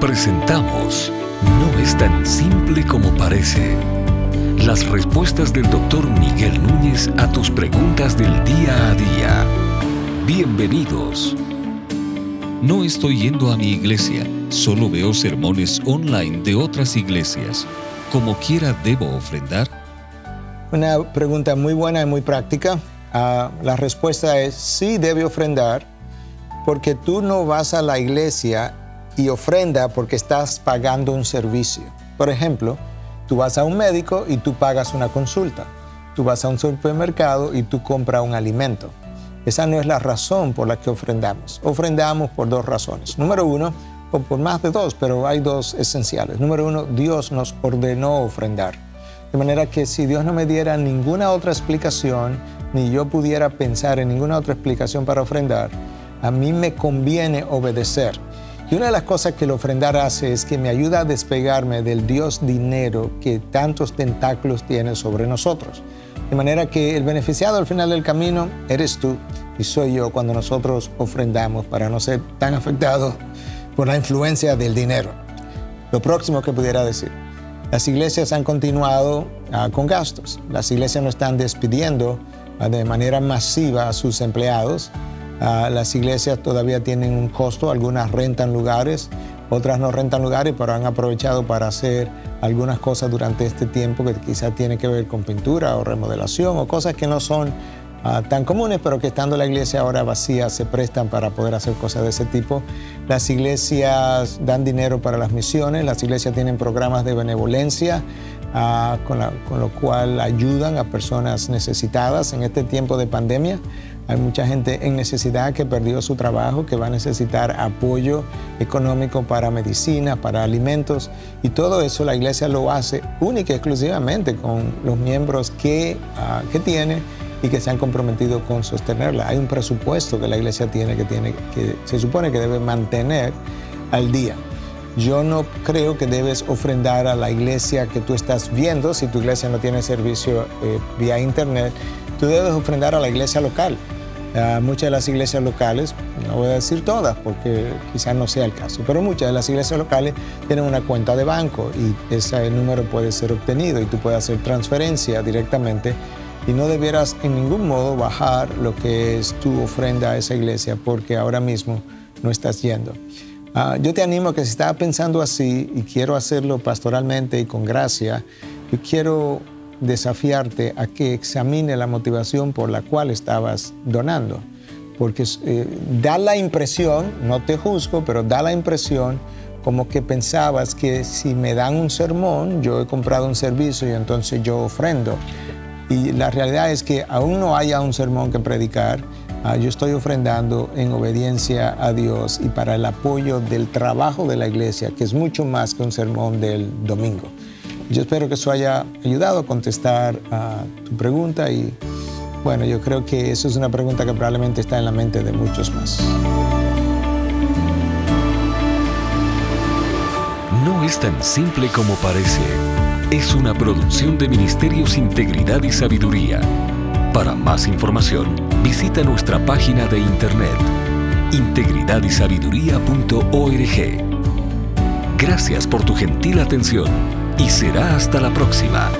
Presentamos No es tan simple como parece. Las respuestas del doctor Miguel Núñez a tus preguntas del día a día. Bienvenidos. No estoy yendo a mi iglesia, solo veo sermones online de otras iglesias. ¿Como quiera debo ofrendar? Una pregunta muy buena y muy práctica. Ah, la respuesta es sí debe ofrendar porque tú no vas a la iglesia y ofrenda porque estás pagando un servicio. Por ejemplo, tú vas a un médico y tú pagas una consulta. Tú vas a un supermercado y tú compras un alimento. Esa no es la razón por la que ofrendamos. Ofrendamos por dos razones. Número uno, o por más de dos, pero hay dos esenciales. Número uno, Dios nos ordenó ofrendar. De manera que si Dios no me diera ninguna otra explicación, ni yo pudiera pensar en ninguna otra explicación para ofrendar, a mí me conviene obedecer. Y una de las cosas que el ofrendar hace es que me ayuda a despegarme del Dios dinero que tantos tentáculos tiene sobre nosotros. De manera que el beneficiado al final del camino eres tú y soy yo cuando nosotros ofrendamos para no ser tan afectados por la influencia del dinero. Lo próximo que pudiera decir, las iglesias han continuado ah, con gastos. Las iglesias no están despidiendo ah, de manera masiva a sus empleados Ah, las iglesias todavía tienen un costo, algunas rentan lugares, otras no rentan lugares, pero han aprovechado para hacer algunas cosas durante este tiempo que quizás tiene que ver con pintura o remodelación o cosas que no son ah, tan comunes, pero que estando la iglesia ahora vacía se prestan para poder hacer cosas de ese tipo. Las iglesias dan dinero para las misiones, las iglesias tienen programas de benevolencia. Con, lo cual ayudan a personas necesitadas en este tiempo de pandemia. Hay mucha gente en necesidad que perdió su trabajo, que va a necesitar apoyo económico para medicina, para alimentos. Y todo eso la iglesia lo hace única y exclusivamente con los miembros que, ah, que tiene y que se han comprometido con sostenerla. Hay un presupuesto que la iglesia tiene que, tiene que se supone que debe mantener al día. Yo no creo que debes ofrendar a la iglesia que tú estás viendo si tu iglesia no tiene servicio eh, vía internet. Tú debes ofrendar a la iglesia local muchas de las iglesias locales, no voy a decir todas porque quizás no sea el caso, pero muchas de las iglesias locales tienen una cuenta de banco y ese número puede ser obtenido y tú puedes hacer transferencia directamente y no debieras en ningún modo bajar lo que es tu ofrenda a esa iglesia porque ahora mismo no estás yendo. Ah, yo te animo a que si estás pensando así y quiero hacerlo pastoralmente y con gracia, yo quiero desafiarte a que examine la motivación por la cual estabas donando. Porque eh, da la impresión, no te juzgo, pero da la impresión como que pensabas que si me dan un sermón, yo he comprado un servicio y entonces yo ofrendo. Y la realidad es que aún no haya un sermón que predicar, ah, yo estoy ofrendando en obediencia a Dios y para el apoyo del trabajo de la iglesia, que es mucho más que un sermón del domingo. Yo espero que eso haya ayudado a contestar a tu pregunta y bueno, yo creo que eso es una pregunta que probablemente está en la mente de muchos más. No es tan simple como parece. Es una producción de Ministerios Integridad y Sabiduría. Para más información, visita nuestra página de internet integridadysabiduría.org. Gracias por tu gentil atención y será hasta la próxima.